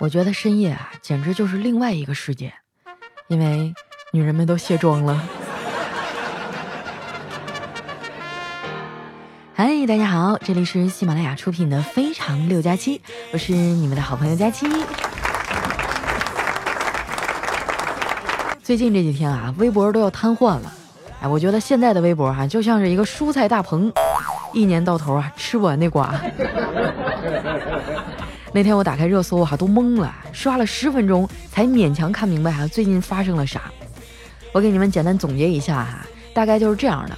我觉得深夜啊，简直就是另外一个世界，因为女人们都卸妆了。嗨，大家好，这里是喜马拉雅出品的《非常六加七》，我是你们的好朋友佳期。最近这几天啊，微博都要瘫痪了。哎，我觉得现在的微博哈，就像是一个蔬菜大棚，一年到头啊，吃不完那瓜。那天我打开热搜哈，都懵了，刷了十分钟才勉强看明白哈最近发生了啥。我给你们简单总结一下哈，大概就是这样的：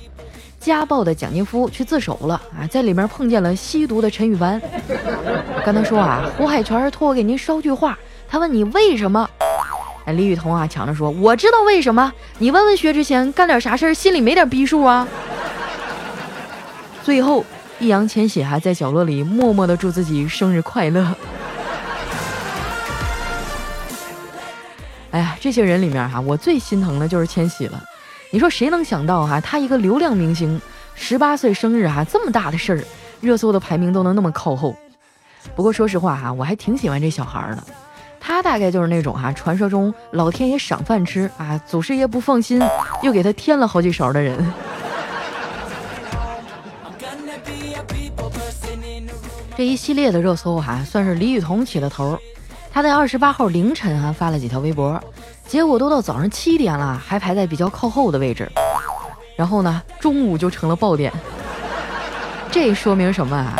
家暴的蒋劲夫去自首了啊，在里面碰见了吸毒的陈羽凡，跟他说啊，胡海泉托我给您捎句话，他问你为什么？哎，李雨桐啊抢着说，我知道为什么，你问问薛之谦干点啥事儿心里没点逼数啊？最后。易烊千玺还在角落里默默的祝自己生日快乐。哎呀，这些人里面哈，我最心疼的就是千玺了。你说谁能想到哈，他一个流量明星，十八岁生日哈，这么大的事儿，热搜的排名都能那么靠后。不过说实话哈，我还挺喜欢这小孩的。他大概就是那种哈，传说中老天爷赏饭吃啊，祖师爷不放心，又给他添了好几勺的人。这一系列的热搜哈，算是李雨桐起了头。他在二十八号凌晨啊发了几条微博，结果都到早上七点了，还排在比较靠后的位置。然后呢，中午就成了爆点。这说明什么啊？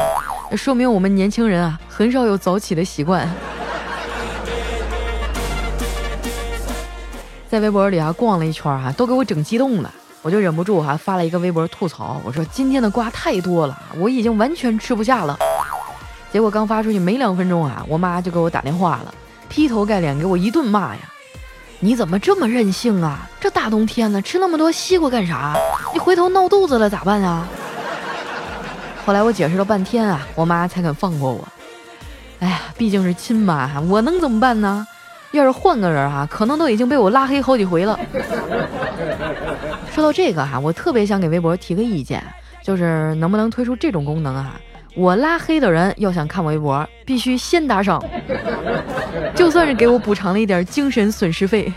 说明我们年轻人啊，很少有早起的习惯。在微博里啊逛了一圈哈，都给我整激动了，我就忍不住哈发了一个微博吐槽，我说今天的瓜太多了，我已经完全吃不下了。结果刚发出去没两分钟啊，我妈就给我打电话了，劈头盖脸给我一顿骂呀！你怎么这么任性啊？这大冬天的吃那么多西瓜干啥？你回头闹肚子了咋办啊？后来我解释了半天啊，我妈才肯放过我。哎呀，毕竟是亲妈，我能怎么办呢？要是换个人啊，可能都已经被我拉黑好几回了。说到这个哈，我特别想给微博提个意见，就是能不能推出这种功能啊？我拉黑的人要想看我微博，必须先打赏，就算是给我补偿了一点精神损失费。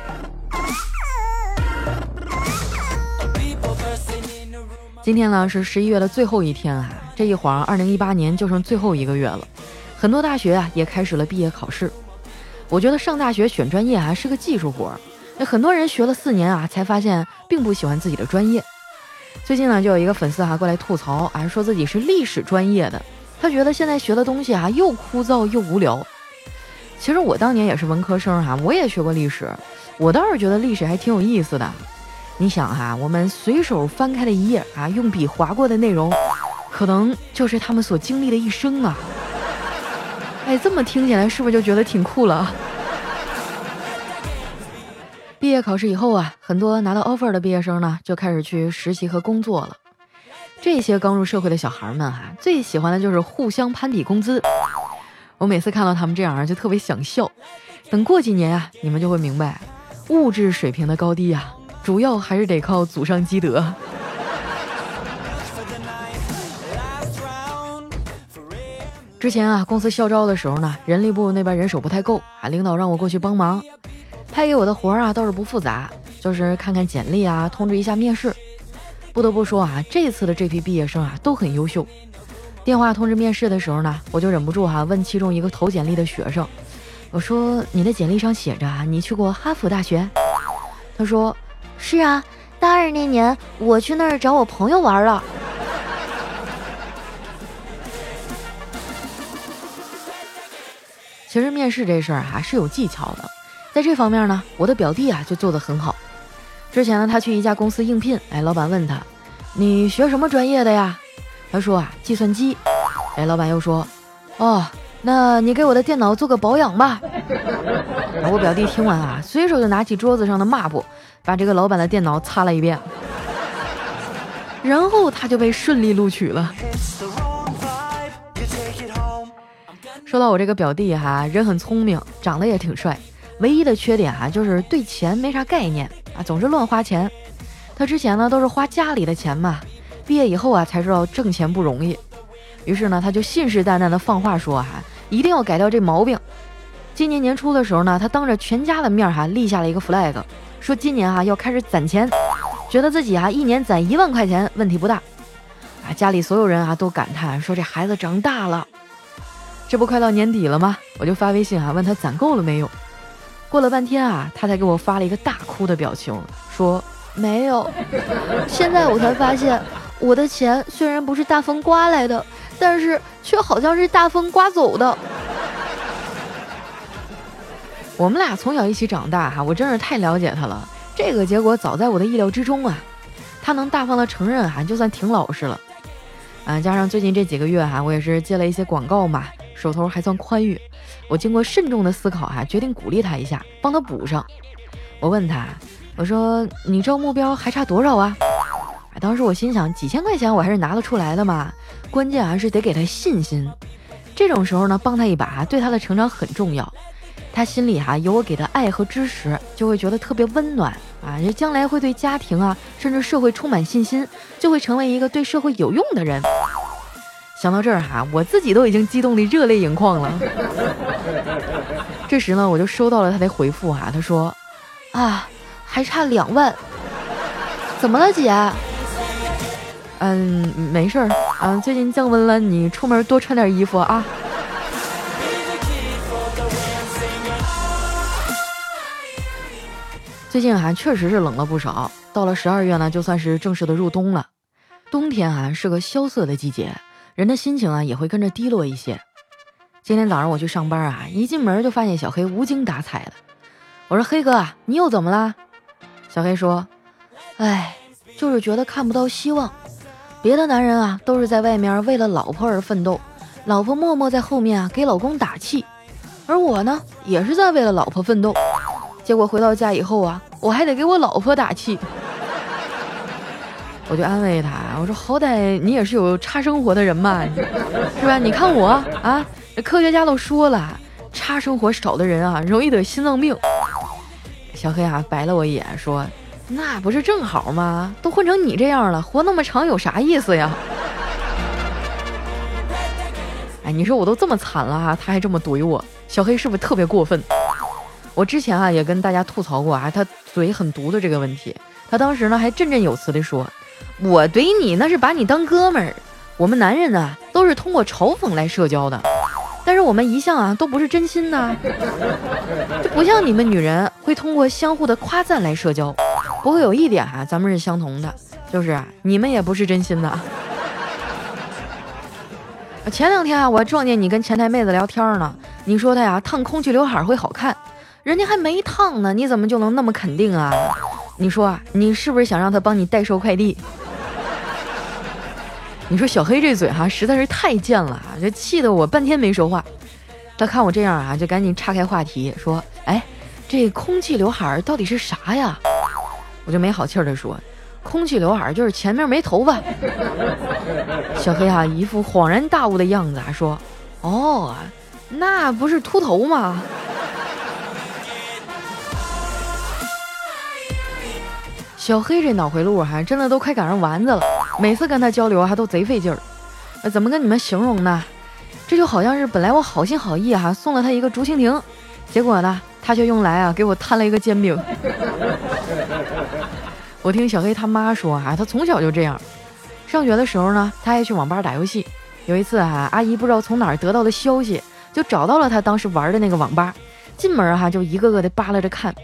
今天呢是十一月的最后一天啊，这一晃二零一八年就剩最后一个月了，很多大学啊也开始了毕业考试。我觉得上大学选专业还是个技术活，那很多人学了四年啊，才发现并不喜欢自己的专业。最近呢，就有一个粉丝哈过来吐槽，啊，说自己是历史专业的，他觉得现在学的东西啊又枯燥又无聊。其实我当年也是文科生哈，我也学过历史，我倒是觉得历史还挺有意思的。你想哈，我们随手翻开的一页啊，用笔划过的内容，可能就是他们所经历的一生啊。哎，这么听起来是不是就觉得挺酷了？毕业考试以后啊，很多拿到 offer 的毕业生呢，就开始去实习和工作了。这些刚入社会的小孩们哈，最喜欢的就是互相攀比工资。我每次看到他们这样啊，就特别想笑。等过几年啊，你们就会明白，物质水平的高低啊，主要还是得靠祖上积德。之前啊，公司校招的时候呢，人力部那边人手不太够啊，领导让我过去帮忙。派给我的活儿啊倒是不复杂，就是看看简历啊，通知一下面试。不得不说啊，这次的这批毕业生啊都很优秀。电话通知面试的时候呢，我就忍不住哈问其中一个投简历的学生，我说你的简历上写着啊你去过哈佛大学？他说是啊，大二那年我去那儿找我朋友玩了。其实面试这事儿哈是有技巧的。在这方面呢，我的表弟啊就做得很好。之前呢，他去一家公司应聘，哎，老板问他：“你学什么专业的呀？”他说：“啊，计算机。”哎，老板又说：“哦，那你给我的电脑做个保养吧。”我表弟听完啊，随手就拿起桌子上的抹布，把这个老板的电脑擦了一遍，然后他就被顺利录取了。说到我这个表弟哈，人很聪明，长得也挺帅。唯一的缺点啊，就是对钱没啥概念啊，总是乱花钱。他之前呢都是花家里的钱嘛，毕业以后啊才知道挣钱不容易。于是呢，他就信誓旦旦的放话说啊，一定要改掉这毛病。今年年初的时候呢，他当着全家的面哈立下了一个 flag，说今年哈要开始攒钱，觉得自己啊一年攒一万块钱问题不大。啊，家里所有人啊都感叹说这孩子长大了。这不快到年底了吗？我就发微信啊问他攒够了没有。过了半天啊，他才给我发了一个大哭的表情，说没有。现在我才发现，我的钱虽然不是大风刮来的，但是却好像是大风刮走的。我们俩从小一起长大哈，我真是太了解他了。这个结果早在我的意料之中啊。他能大方的承认哈，就算挺老实了。啊，加上最近这几个月哈，我也是接了一些广告嘛，手头还算宽裕。我经过慎重的思考哈，决定鼓励他一下，帮他补上。我问他，我说你知道目标还差多少啊？当时我心想，几千块钱我还是拿得出来的嘛。关键还是得给他信心。这种时候呢，帮他一把，对他的成长很重要。他心里哈有我给的爱和支持，就会觉得特别温暖啊！也将来会对家庭啊，甚至社会充满信心，就会成为一个对社会有用的人。想到这儿哈，我自己都已经激动的热泪盈眶了。这时呢，我就收到了他的回复哈，他说：“啊，还差两万，怎么了姐？嗯，没事儿，嗯，最近降温了，你出门多穿点衣服啊。”最近啊，确实是冷了不少。到了十二月呢，就算是正式的入冬了。冬天啊，是个萧瑟的季节，人的心情啊也会跟着低落一些。今天早上我去上班啊，一进门就发现小黑无精打采的。我说：“黑哥，你又怎么了？”小黑说：“哎，就是觉得看不到希望。别的男人啊，都是在外面为了老婆而奋斗，老婆默默在后面啊给老公打气，而我呢，也是在为了老婆奋斗。”结果回到家以后啊，我还得给我老婆打气，我就安慰他，我说好歹你也是有差生活的人嘛，是吧？你看我啊，这科学家都说了，差生活少的人啊，容易得心脏病。小黑啊，白了我一眼，说：“那不是正好吗？都混成你这样了，活那么长有啥意思呀？”哎，你说我都这么惨了，他还这么怼我，小黑是不是特别过分？我之前啊也跟大家吐槽过啊，他嘴很毒的这个问题。他当时呢还振振有词地说：“我怼你那是把你当哥们儿，我们男人呢都是通过嘲讽来社交的，但是我们一向啊都不是真心的，就不像你们女人会通过相互的夸赞来社交。不过有一点啊，咱们是相同的，就是你们也不是真心的。前两天啊，我撞见你跟前台妹子聊天呢，你说她呀烫空气刘海会好看。”人家还没烫呢，你怎么就能那么肯定啊？你说啊，你是不是想让她帮你代收快递？你说小黑这嘴哈实在是太贱了啊，这气得我半天没说话。他看我这样啊，就赶紧岔开话题说：“哎，这空气刘海到底是啥呀？”我就没好气的说：“空气刘海就是前面没头发。”小黑啊一副恍然大悟的样子啊，说：“哦，那不是秃头吗？”小黑这脑回路哈，真的都快赶上丸子了。每次跟他交流还都贼费劲儿。呃，怎么跟你们形容呢？这就好像是本来我好心好意哈送了他一个竹蜻蜓，结果呢，他却用来啊给我摊了一个煎饼。我听小黑他妈说啊，他从小就这样。上学的时候呢，他爱去网吧打游戏。有一次哈，阿姨不知道从哪儿得到的消息，就找到了他当时玩的那个网吧。进门哈，就一个个的扒拉着看，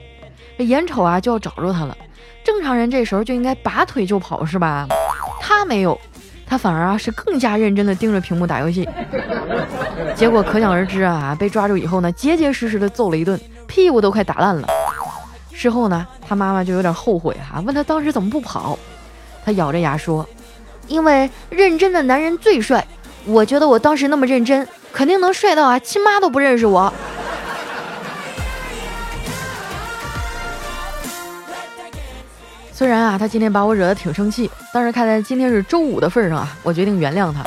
眼瞅啊就要找着他了。正常人这时候就应该拔腿就跑是吧？他没有，他反而啊是更加认真的盯着屏幕打游戏。结果可想而知啊，被抓住以后呢，结结实实的揍了一顿，屁股都快打烂了。事后呢，他妈妈就有点后悔哈，问他当时怎么不跑？他咬着牙说：“因为认真的男人最帅，我觉得我当时那么认真，肯定能帅到啊亲妈都不认识我。”虽然啊，他今天把我惹得挺生气，但是看在今天是周五的份上啊，我决定原谅他。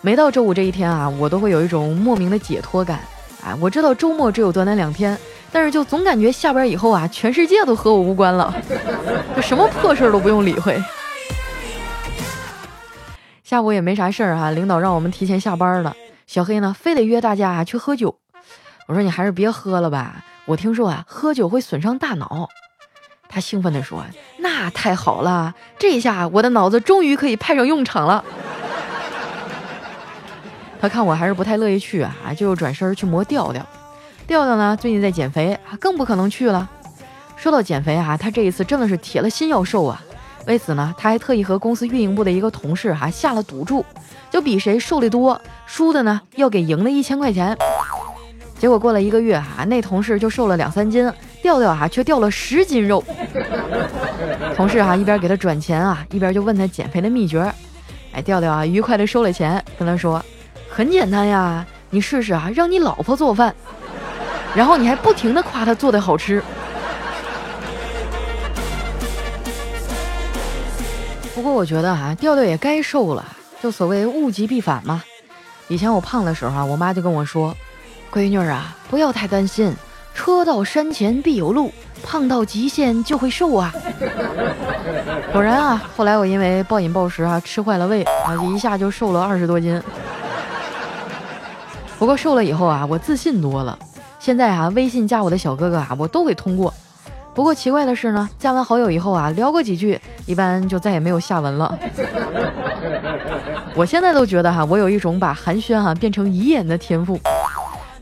每到周五这一天啊，我都会有一种莫名的解脱感。哎，我知道周末只有短短两天，但是就总感觉下班以后啊，全世界都和我无关了，就什么破事儿都不用理会。下午也没啥事儿哈，领导让我们提前下班了。小黑呢，非得约大家去喝酒。我说你还是别喝了吧，我听说啊，喝酒会损伤大脑。他兴奋地说：“那太好了，这下我的脑子终于可以派上用场了。”他看我还是不太乐意去啊，就转身去磨调调。调调呢，最近在减肥，更不可能去了。说到减肥啊，他这一次真的是铁了心要瘦啊。为此呢，他还特意和公司运营部的一个同事哈下了赌注，就比谁瘦的多，输的呢要给赢的一千块钱。结果过了一个月哈，那同事就瘦了两三斤，调调啊却掉了十斤肉。同事哈一边给他转钱啊，一边就问他减肥的秘诀。哎，调调啊愉快的收了钱，跟他说：“很简单呀，你试试啊，让你老婆做饭，然后你还不停的夸她做的好吃。”不过我觉得哈，调调也该瘦了，就所谓物极必反嘛。以前我胖的时候啊，我妈就跟我说：“闺女啊，不要太担心，车到山前必有路，胖到极限就会瘦啊。”果然啊，后来我因为暴饮暴食啊，吃坏了胃啊，一下就瘦了二十多斤。不过瘦了以后啊，我自信多了，现在啊，微信加我的小哥哥啊，我都会通过。不过奇怪的是呢，加完好友以后啊，聊过几句，一般就再也没有下文了。我现在都觉得哈，我有一种把寒暄哈变成遗言的天赋。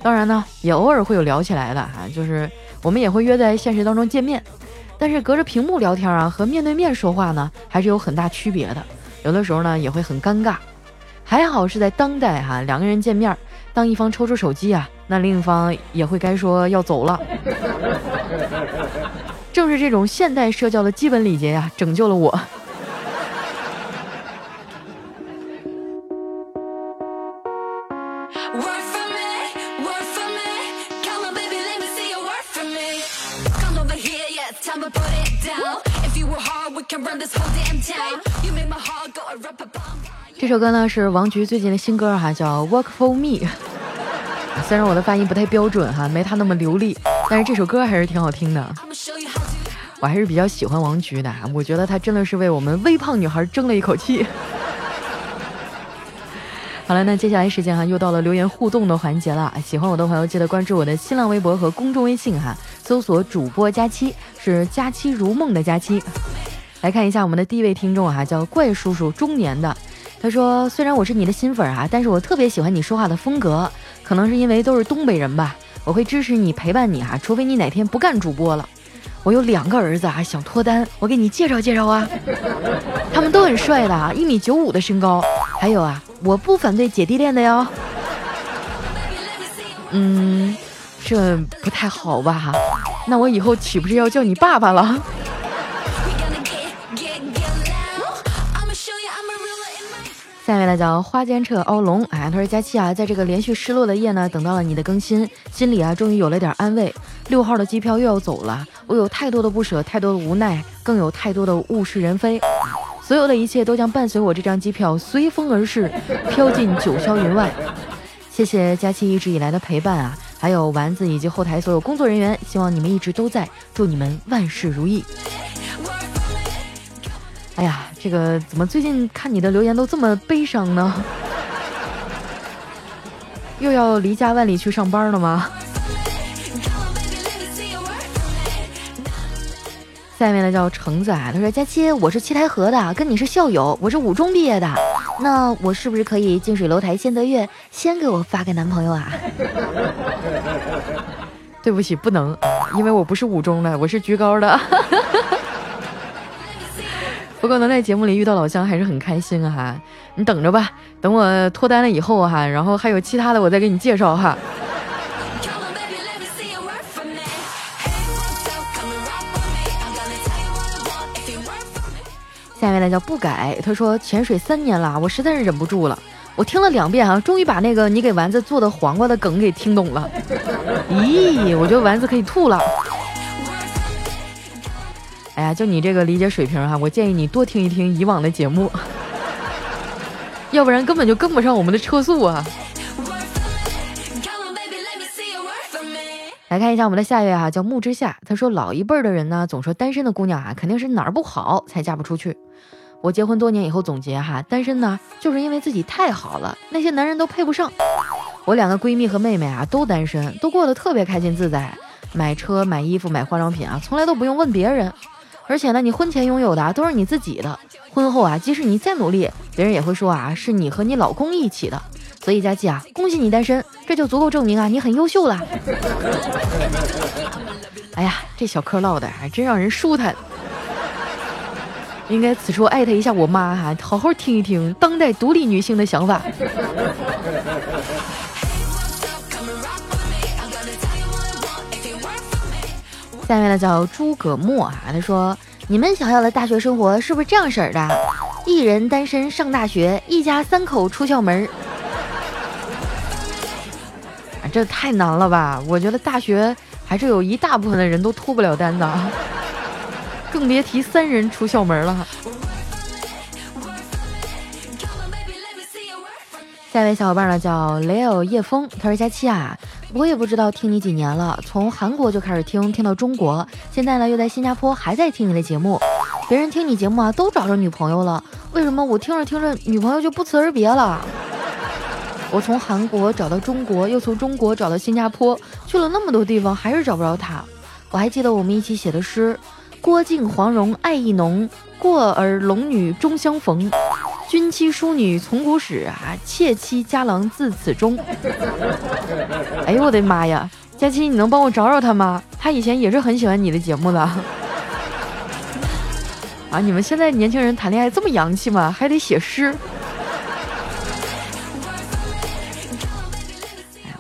当然呢，也偶尔会有聊起来的哈，就是我们也会约在现实当中见面，但是隔着屏幕聊天啊和面对面说话呢，还是有很大区别的。有的时候呢，也会很尴尬。还好是在当代哈，两个人见面，当一方抽出手机啊，那另一方也会该说要走了。正是这种现代社交的基本礼节呀，拯救了我。这首歌呢是王菊最近的新歌哈，叫《Work for Me》。虽然我的发音不太标准哈，没他那么流利，但是这首歌还是挺好听的。我还是比较喜欢王菊的，我觉得她真的是为我们微胖女孩争了一口气。好了，那接下来时间哈，又到了留言互动的环节了。喜欢我的朋友记得关注我的新浪微博和公众微信哈，搜索主播佳期，是佳期如梦的佳期。来看一下我们的第一位听众哈，叫怪叔叔，中年的。他说：“虽然我是你的新粉啊，但是我特别喜欢你说话的风格，可能是因为都是东北人吧。我会支持你，陪伴你啊，除非你哪天不干主播了。”我有两个儿子啊，想脱单，我给你介绍介绍啊。他们都很帅的啊，一米九五的身高。还有啊，我不反对姐弟恋的哟。嗯，这不太好吧？那我以后岂不是要叫你爸爸了？下面来叫花间彻欧龙，哎，他说佳期啊，在这个连续失落的夜呢，等到了你的更新，心里啊终于有了点安慰。六号的机票又要走了，我有太多的不舍，太多的无奈，更有太多的物是人非。所有的一切都将伴随我这张机票随风而逝，飘进九霄云外。谢谢佳期一直以来的陪伴啊，还有丸子以及后台所有工作人员，希望你们一直都在，祝你们万事如意。哎呀，这个怎么最近看你的留言都这么悲伤呢？又要离家万里去上班了吗？下面的叫橙子啊，他说：“佳期，我是七台河的，跟你是校友，我是五中毕业的，那我是不是可以近水楼台先得月，先给我发个男朋友啊？” 对不起，不能，因为我不是五中的，我是职高的。不过能在节目里遇到老乡还是很开心啊哈！你等着吧，等我脱单了以后哈，然后还有其他的我再给你介绍哈。下面呢叫不改，他说潜水三年了，我实在是忍不住了，我听了两遍啊，终于把那个你给丸子做的黄瓜的梗给听懂了。咦，我觉得丸子可以吐了。哎呀，就你这个理解水平哈，我建议你多听一听以往的节目，要不然根本就跟不上我们的车速啊。来看一下我们的下一位哈，叫木之夏，他说老一辈的人呢，总说单身的姑娘啊，肯定是哪儿不好才嫁不出去。我结婚多年以后总结哈，单身呢，就是因为自己太好了，那些男人都配不上。我两个闺蜜和妹妹啊都单身，都过得特别开心自在，买车、买衣服、买化妆品啊，从来都不用问别人。而且呢，你婚前拥有的都是你自己的，婚后啊，即使你再努力，别人也会说啊，是你和你老公一起的。所以佳琪啊，恭喜你单身，这就足够证明啊，你很优秀了。哎呀，这小嗑唠的还真让人舒坦。应该此处艾特一下我妈哈，好好听一听当代独立女性的想法。下面呢叫诸葛墨啊，他说：“你们想要的大学生活是不是这样式儿的？一人单身上大学，一家三口出校门儿？啊。”这太难了吧！我觉得大学还是有一大部分的人都脱不了单的，更别提三人出校门了。下一位小伙伴呢叫雷欧叶枫，他说：“佳期啊，我也不知道听你几年了，从韩国就开始听，听到中国，现在呢又在新加坡还在听你的节目。别人听你节目啊都找着女朋友了，为什么我听着听着女朋友就不辞而别了？”我从韩国找到中国，又从中国找到新加坡，去了那么多地方，还是找不着他。我还记得我们一起写的诗：郭靖黄蓉爱意浓，过儿龙女终相逢。君妻淑女从古始啊，妾妻佳郎自此终。哎呦我的妈呀，佳期，你能帮我找找他吗？他以前也是很喜欢你的节目的。啊，你们现在年轻人谈恋爱这么洋气吗？还得写诗。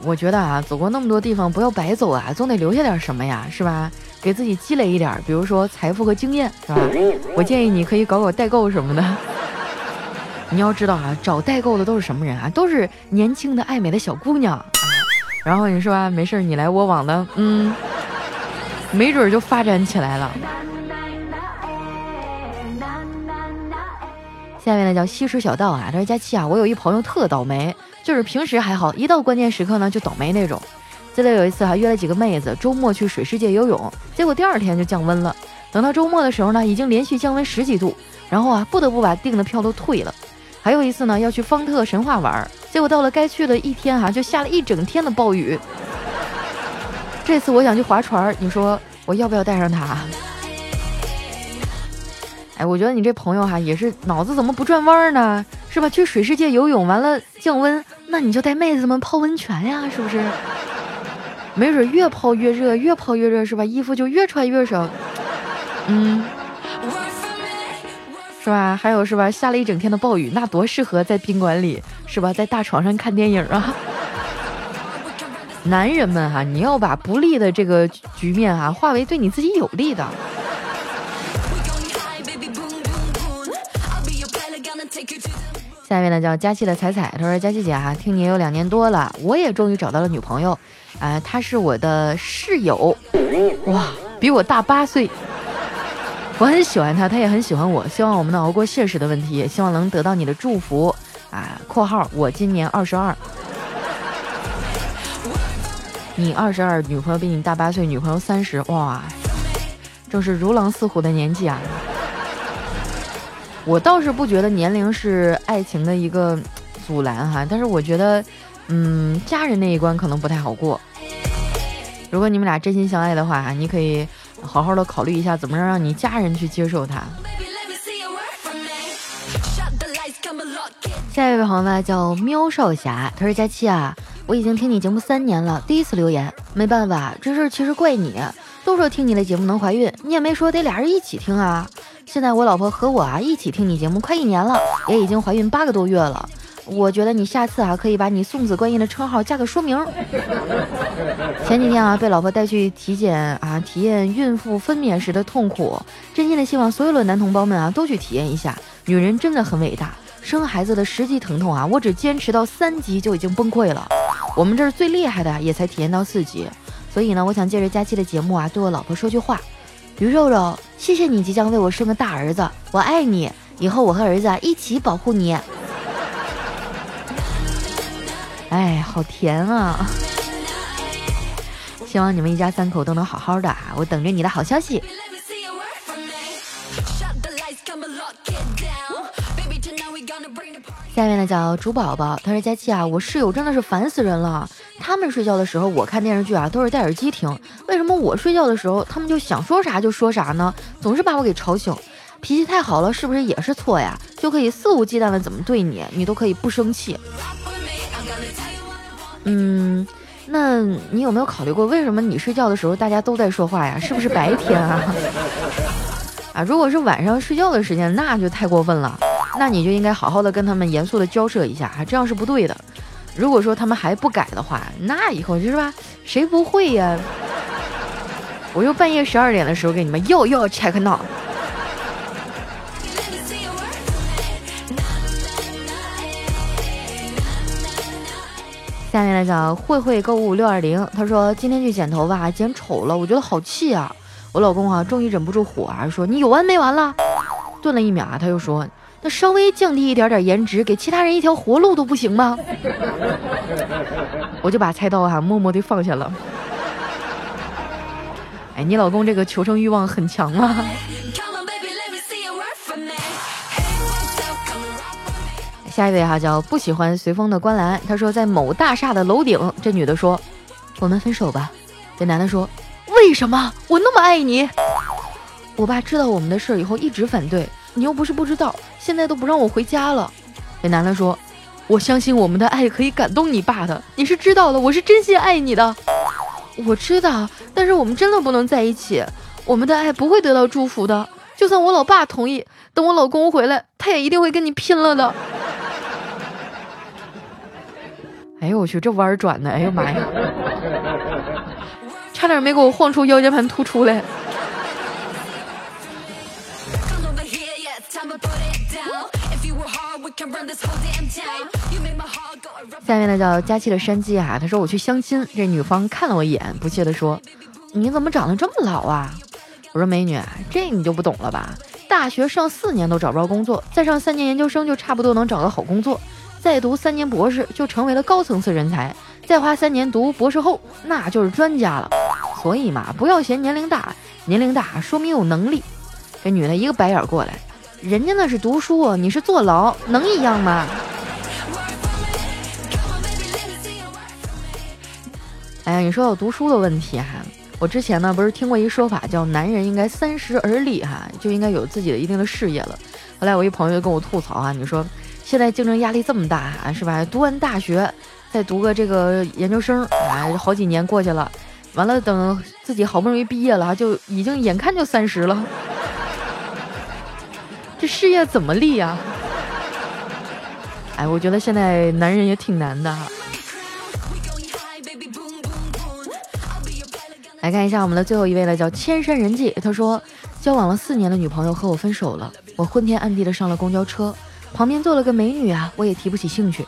我觉得啊，走过那么多地方，不要白走啊，总得留下点什么呀，是吧？给自己积累一点，比如说财富和经验，是吧？我建议你可以搞搞代购什么的。你要知道啊，找代购的都是什么人啊？都是年轻的爱美的小姑娘啊。然后你说啊，没事你来我往的，嗯，没准就发展起来了。下面呢叫西施小道啊，他说佳期啊，我有一朋友特倒霉。就是平时还好，一到关键时刻呢就倒霉那种。记得有一次还约了几个妹子周末去水世界游泳，结果第二天就降温了。等到周末的时候呢，已经连续降温十几度，然后啊不得不把订的票都退了。还有一次呢要去方特神话玩，结果到了该去的一天哈就下了一整天的暴雨。这次我想去划船，你说我要不要带上他？哎，我觉得你这朋友哈也是脑子怎么不转弯呢？是吧？去水世界游泳完了降温。那你就带妹子们泡温泉呀，是不是？没准越泡越热，越泡越热，是吧？衣服就越穿越少，嗯，是吧？还有是吧？下了一整天的暴雨，那多适合在宾馆里，是吧？在大床上看电影啊！男人们哈，你要把不利的这个局面啊，化为对你自己有利的。下面呢叫佳期的彩彩，他说：“佳期姐哈，听你有两年多了，我也终于找到了女朋友，啊，她是我的室友，哇，比我大八岁，我很喜欢他，他也很喜欢我，希望我们能熬过现实的问题，也希望能得到你的祝福，啊，括号我今年二十二，你二十二，女朋友比你大八岁，女朋友三十，哇，正是如狼似虎的年纪啊。”我倒是不觉得年龄是爱情的一个阻拦哈，但是我觉得，嗯，家人那一关可能不太好过。如果你们俩真心相爱的话，你可以好好的考虑一下，怎么让让你家人去接受他。下一位朋友呢叫喵少侠，他说佳期啊，我已经听你节目三年了，第一次留言，没办法，这事其实怪你，都说听你的节目能怀孕，你也没说得俩人一起听啊。现在我老婆和我啊一起听你节目快一年了，也已经怀孕八个多月了。我觉得你下次啊可以把你送子观音的称号加个说明。前几天啊被老婆带去体检啊，体验孕妇分娩时的痛苦，真心的希望所有的男同胞们啊都去体验一下，女人真的很伟大。生孩子的十级疼痛啊，我只坚持到三级就已经崩溃了。我们这儿最厉害的也才体验到四级，所以呢，我想借着假期的节目啊，对我老婆说句话。鱼肉肉，谢谢你即将为我生个大儿子，我爱你，以后我和儿子一起保护你。哎，好甜啊！希望你们一家三口都能好好的啊，我等着你的好消息。下面呢叫猪宝宝，他说佳期啊，我室友真的是烦死人了。他们睡觉的时候，我看电视剧啊都是戴耳机听，为什么我睡觉的时候，他们就想说啥就说啥呢？总是把我给吵醒，脾气太好了，是不是也是错呀？就可以肆无忌惮的怎么对你，你都可以不生气。嗯，那你有没有考虑过，为什么你睡觉的时候大家都在说话呀？是不是白天啊？啊，如果是晚上睡觉的时间，那就太过分了。那你就应该好好的跟他们严肃的交涉一下啊，这样是不对的。如果说他们还不改的话，那以后就是吧，谁不会呀？我就半夜十二点的时候给你们又又 check now。下面来讲慧慧购物六二零，他说今天去剪头发，剪丑了，我觉得好气啊！我老公啊，终于忍不住火啊，说你有完没完了？顿了一秒啊，他又说。那稍微降低一点点颜值，给其他人一条活路都不行吗？我就把菜刀啊默默地放下了。哎，你老公这个求生欲望很强啊。下一位哈叫不喜欢随风的观澜，他说在某大厦的楼顶，这女的说我们分手吧。这男的说为什么？我那么爱你。我爸知道我们的事儿以后一直反对。你又不是不知道，现在都不让我回家了。这男的说：“我相信我们的爱可以感动你爸的，你是知道的，我是真心爱你的。我知道，但是我们真的不能在一起，我们的爱不会得到祝福的。就算我老爸同意，等我老公回来，他也一定会跟你拼了的。”哎呦我去，这弯转的，哎呦妈呀，差点没给我晃出腰间盘突出来。下面呢叫佳期的山鸡啊，他说我去相亲，这女方看了我一眼，不屑的说：“你怎么长得这么老啊？”我说：“美女，这你就不懂了吧？大学上四年都找不着工作，再上三年研究生就差不多能找个好工作，再读三年博士就成为了高层次人才，再花三年读博士后那就是专家了。所以嘛，不要嫌年龄大，年龄大说明有能力。”这女的一个白眼过来。人家那是读书，你是坐牢，能一样吗？哎呀，你说到读书的问题哈，我之前呢不是听过一个说法，叫男人应该三十而立哈，就应该有自己的一定的事业了。后来我一朋友跟我吐槽啊，你说现在竞争压力这么大啊，是吧？读完大学再读个这个研究生啊，好几年过去了，完了等自己好不容易毕业了，就已经眼看就三十了。这事业怎么立呀？哎，我觉得现在男人也挺难的哈。来看一下我们的最后一位了，叫千山人迹。他说，交往了四年的女朋友和我分手了，我昏天暗地的上了公交车，旁边坐了个美女啊，我也提不起兴趣。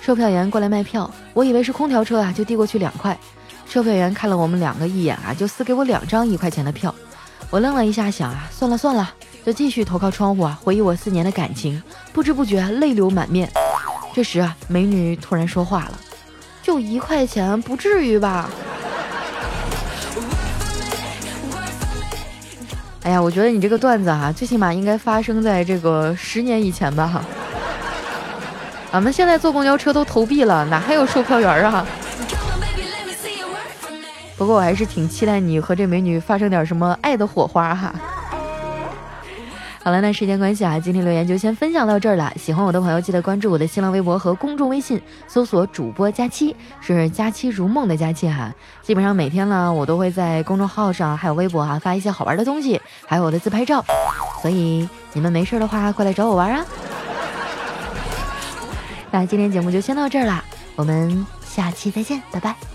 售票员过来卖票，我以为是空调车啊，就递过去两块。售票员看了我们两个一眼啊，就撕给我两张一块钱的票。我愣了一下，想啊，算了算了。就继续投靠窗户啊，回忆我四年的感情，不知不觉泪流满面。这时啊，美女突然说话了：“就一块钱，不至于吧？”哎呀，我觉得你这个段子哈，最起码应该发生在这个十年以前吧？俺们现在坐公交车都投币了，哪还有售票员啊？不过我还是挺期待你和这美女发生点什么爱的火花哈。好了，那时间关系啊，今天留言就先分享到这儿了。喜欢我的朋友，记得关注我的新浪微博和公众微信，搜索主播佳期，是佳期如梦的佳期哈。基本上每天呢，我都会在公众号上还有微博啊发一些好玩的东西，还有我的自拍照，所以你们没事的话过来找我玩啊。那今天节目就先到这儿了，我们下期再见，拜拜。